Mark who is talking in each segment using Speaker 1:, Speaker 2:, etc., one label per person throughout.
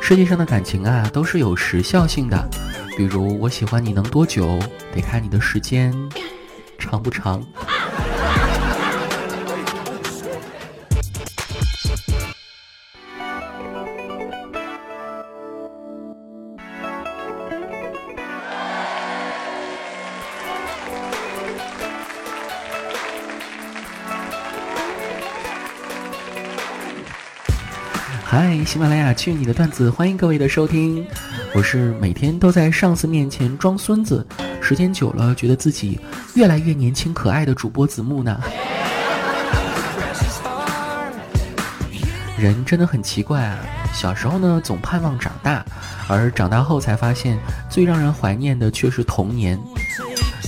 Speaker 1: 世界上的感情啊，都是有时效性的。比如我喜欢你能多久，得看你的时间长不长。嗨，喜马拉雅去你的段子，欢迎各位的收听。我是每天都在上司面前装孙子，时间久了觉得自己越来越年轻可爱的主播子木呢。人真的很奇怪啊，小时候呢总盼望长大，而长大后才发现最让人怀念的却是童年。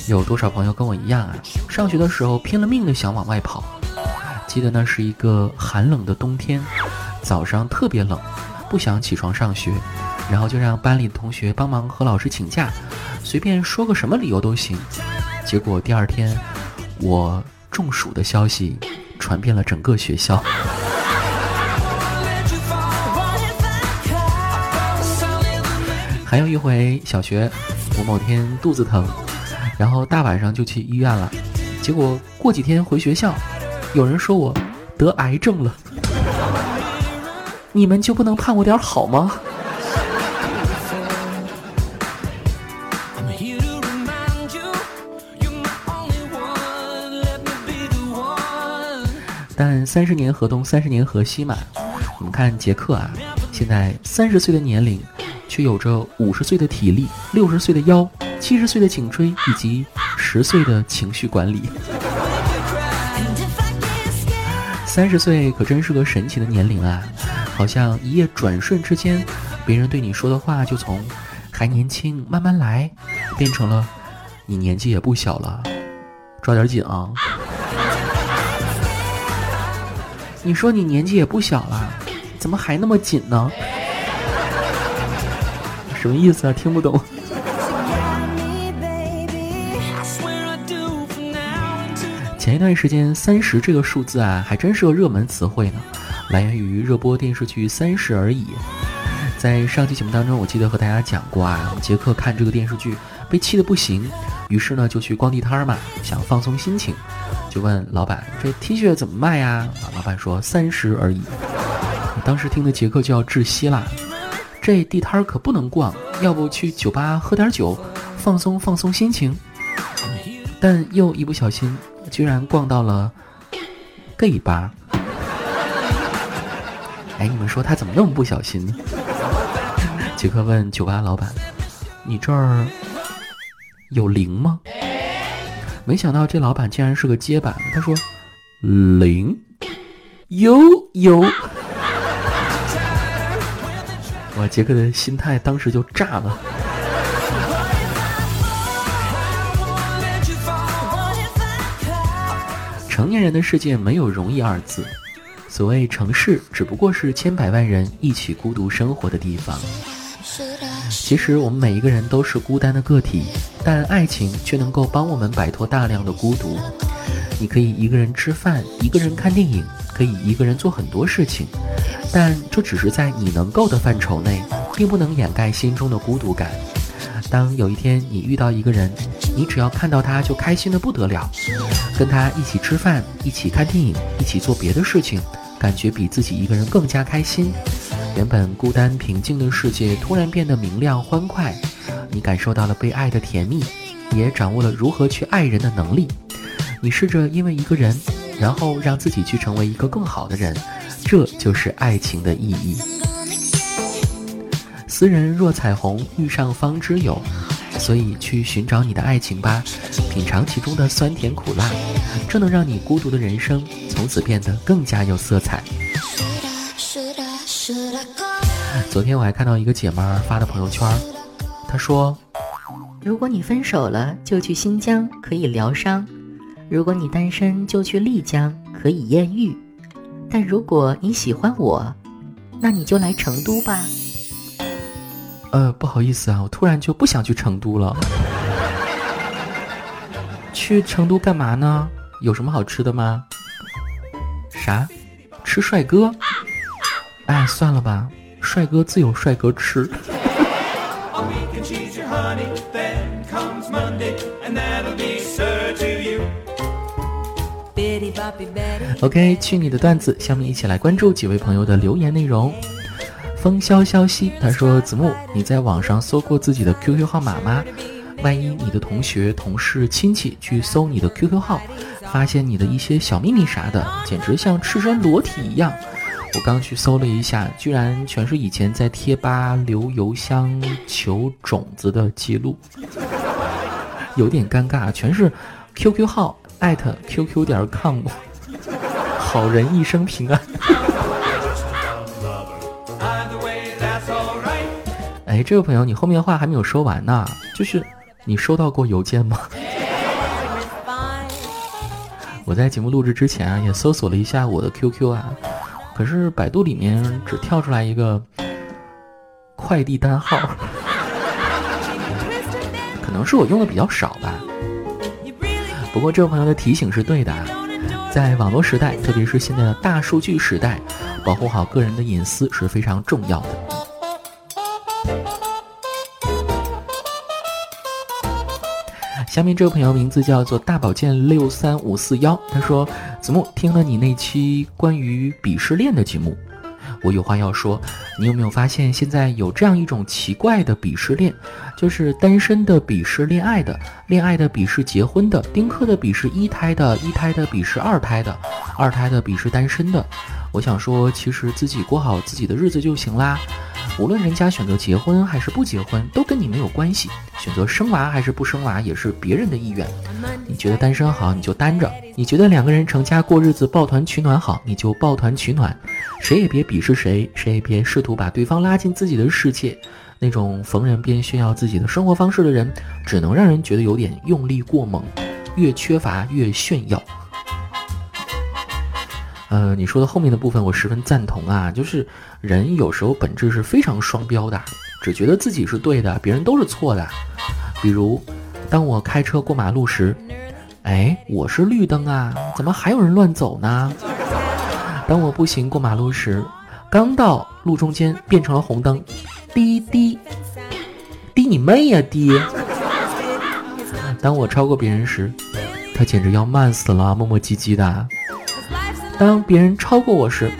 Speaker 1: 有多少朋友跟我一样啊？上学的时候拼了命的想往外跑，记得那是一个寒冷的冬天。早上特别冷，不想起床上学，然后就让班里的同学帮忙和老师请假，随便说个什么理由都行。结果第二天，我中暑的消息传遍了整个学校。还有一回，小学我某天肚子疼，然后大晚上就去医院了，结果过几天回学校，有人说我得癌症了。你们就不能盼我点好吗？但三十年河东，三十年河西嘛。你们看杰克啊，现在三十岁的年龄，却有着五十岁的体力、六十岁的腰、七十岁的颈椎以及十岁的情绪管理。三十岁可真是个神奇的年龄啊！好像一夜转瞬之间，别人对你说的话就从“还年轻，慢慢来”变成了“你年纪也不小了，抓点紧啊！”你说你年纪也不小了，怎么还那么紧呢？什么意思啊？听不懂。前一段时间，“三十”这个数字啊，还真是个热门词汇呢。来源于热播电视剧《三十而已》。在上期节目当中，我记得和大家讲过啊，杰克看这个电视剧被气得不行，于是呢就去逛地摊嘛，想放松心情，就问老板：“这 T 恤怎么卖呀？”啊，老板说：“三十而已。”当时听的杰克就要窒息啦，这地摊可不能逛，要不去酒吧喝点酒，放松放松心情。但又一不小心，居然逛到了 gay 吧。哎，你们说他怎么那么不小心呢？杰克问酒吧老板：“你这儿有零吗？”没想到这老板竟然是个结巴，他说：“零，有有。”哇，杰克的心态当时就炸了。成年人的世界没有容易二字。所谓城市，只不过是千百万人一起孤独生活的地方。其实我们每一个人都是孤单的个体，但爱情却能够帮我们摆脱大量的孤独。你可以一个人吃饭，一个人看电影，可以一个人做很多事情，但这只是在你能够的范畴内，并不能掩盖心中的孤独感。当有一天你遇到一个人，你只要看到他就开心的不得了，跟他一起吃饭，一起看电影，一起做别的事情。感觉比自己一个人更加开心，原本孤单平静的世界突然变得明亮欢快，你感受到了被爱的甜蜜，也掌握了如何去爱人的能力。你试着因为一个人，然后让自己去成为一个更好的人，这就是爱情的意义。斯人若彩虹，遇上方知有。所以去寻找你的爱情吧，品尝其中的酸甜苦辣，这能让你孤独的人生从此变得更加有色彩。昨天我还看到一个姐妹发的朋友圈，她说：“
Speaker 2: 如果你分手了，就去新疆可以疗伤；如果你单身，就去丽江可以艳遇；但如果你喜欢我，那你就来成都吧。”
Speaker 1: 呃，不好意思啊，我突然就不想去成都了。去成都干嘛呢？有什么好吃的吗？啥？吃帅哥？哎，算了吧，帅哥自有帅哥吃。OK，去你的段子，下面一起来关注几位朋友的留言内容。风萧萧兮，他说：“子木，你在网上搜过自己的 QQ 号码吗？万一你的同学、同事、亲戚去搜你的 QQ 号，发现你的一些小秘密啥的，简直像赤身裸体一样。我刚去搜了一下，居然全是以前在贴吧留邮箱求种子的记录，有点尴尬，全是 QQ 号艾特 QQ 点 com，好人一生平安。”哎，这位朋友，你后面的话还没有说完呢，就是你收到过邮件吗？我在节目录制之前啊，也搜索了一下我的 QQ 啊，可是百度里面只跳出来一个快递单号，可能是我用的比较少吧。不过这位朋友的提醒是对的，在网络时代，特别是现在的大数据时代，保护好个人的隐私是非常重要的。下面这位朋友名字叫做大宝剑六三五四幺，他说：“子木听了你那期关于鄙视链的节目，我有话要说。你有没有发现现在有这样一种奇怪的鄙视链，就是单身的鄙视恋爱的，恋爱的鄙视结婚的，丁克的鄙视一胎的，一胎的鄙视二胎的，二胎的鄙视单身的。我想说，其实自己过好自己的日子就行啦。”无论人家选择结婚还是不结婚，都跟你没有关系；选择生娃还是不生娃，也是别人的意愿。你觉得单身好，你就单着；你觉得两个人成家过日子、抱团取暖好，你就抱团取暖。谁也别鄙视谁，谁也别试图把对方拉进自己的世界。那种逢人便炫耀自己的生活方式的人，只能让人觉得有点用力过猛，越缺乏越炫耀。呃，你说的后面的部分我十分赞同啊，就是人有时候本质是非常双标的，只觉得自己是对的，别人都是错的。比如，当我开车过马路时，哎，我是绿灯啊，怎么还有人乱走呢？当我步行过马路时，刚到路中间变成了红灯，滴滴滴你妹呀滴！当我超过别人时，他简直要慢死了，磨磨唧唧的。当别人超过我时，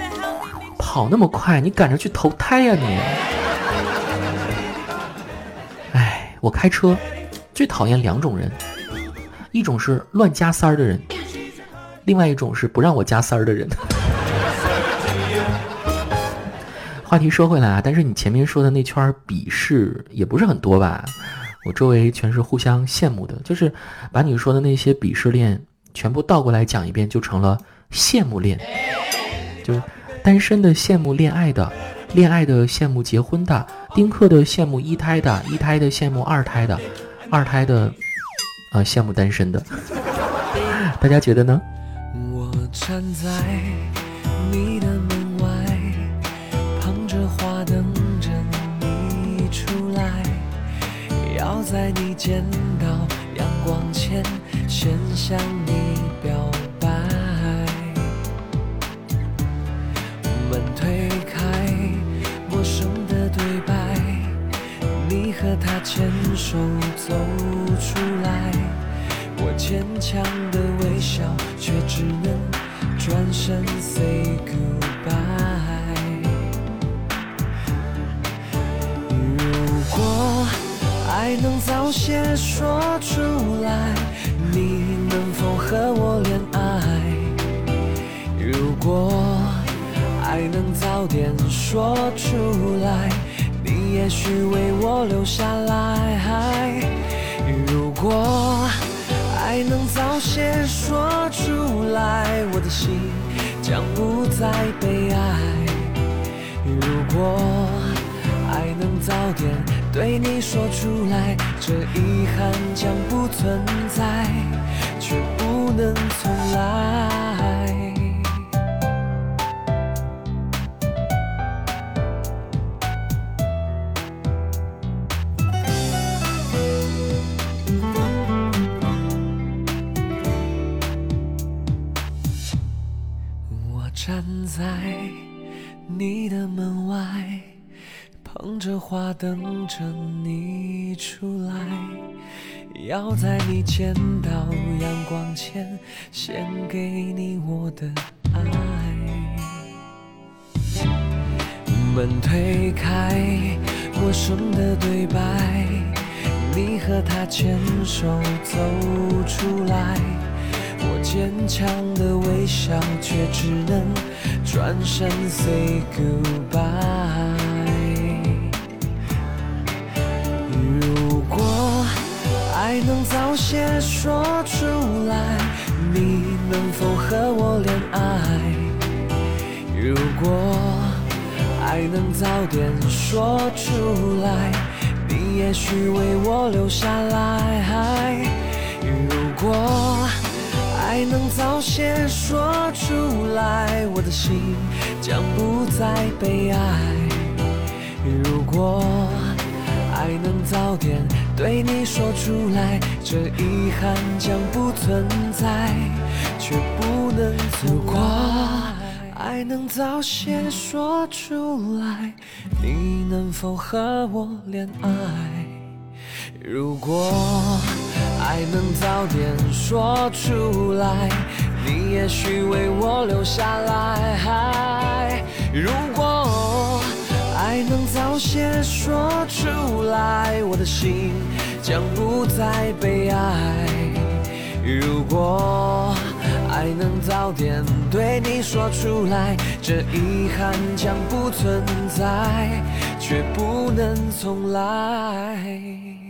Speaker 1: 跑那么快，你赶着去投胎呀你！哎，我开车最讨厌两种人，一种是乱加塞儿的人，另外一种是不让我加塞儿的人。话题说回来啊，但是你前面说的那圈鄙视也不是很多吧？我周围全是互相羡慕的，就是把你说的那些鄙视链全部倒过来讲一遍，就成了。羡慕恋，就是单身的羡慕恋爱的，恋爱的羡慕结婚的，丁克的羡慕一胎的，一胎的羡慕二胎的，二胎的，呃羡慕单身的。大家觉得呢？我站在你的门外，捧着花等着你出来，要在你见到阳光前先向你手走出来，我坚强的微笑，却只能转身 say goodbye。如果爱能早些说出来，你能否和我恋爱？如果。爱能早点说出来，你也许为我留下说出来，我的心将不再悲哀。如果爱能早点对你说出来，这遗憾将不存在，却不能重来。在
Speaker 3: 你的门外，捧着花等着你出来，要在你见到阳光前，献给你我的爱。门推开，陌生的对白，你和他牵手走出来，坚强的微笑，却只能转身 say goodbye。如果爱能早些说出来，你能否和我恋爱？如果爱能早点说出来，你也许为我留下来。如果爱能早些说出来，我的心将不再悲哀。如果爱能早点对你说出来，这遗憾将不存在，却不能错过。爱能早些说出来，你能否和我恋爱？如果爱能早点说出来，你也许为我留下来。如果爱能早些说出来，我的心将不再悲哀。如果。爱能早点对你说出来，这遗憾将不存在，却不能重来。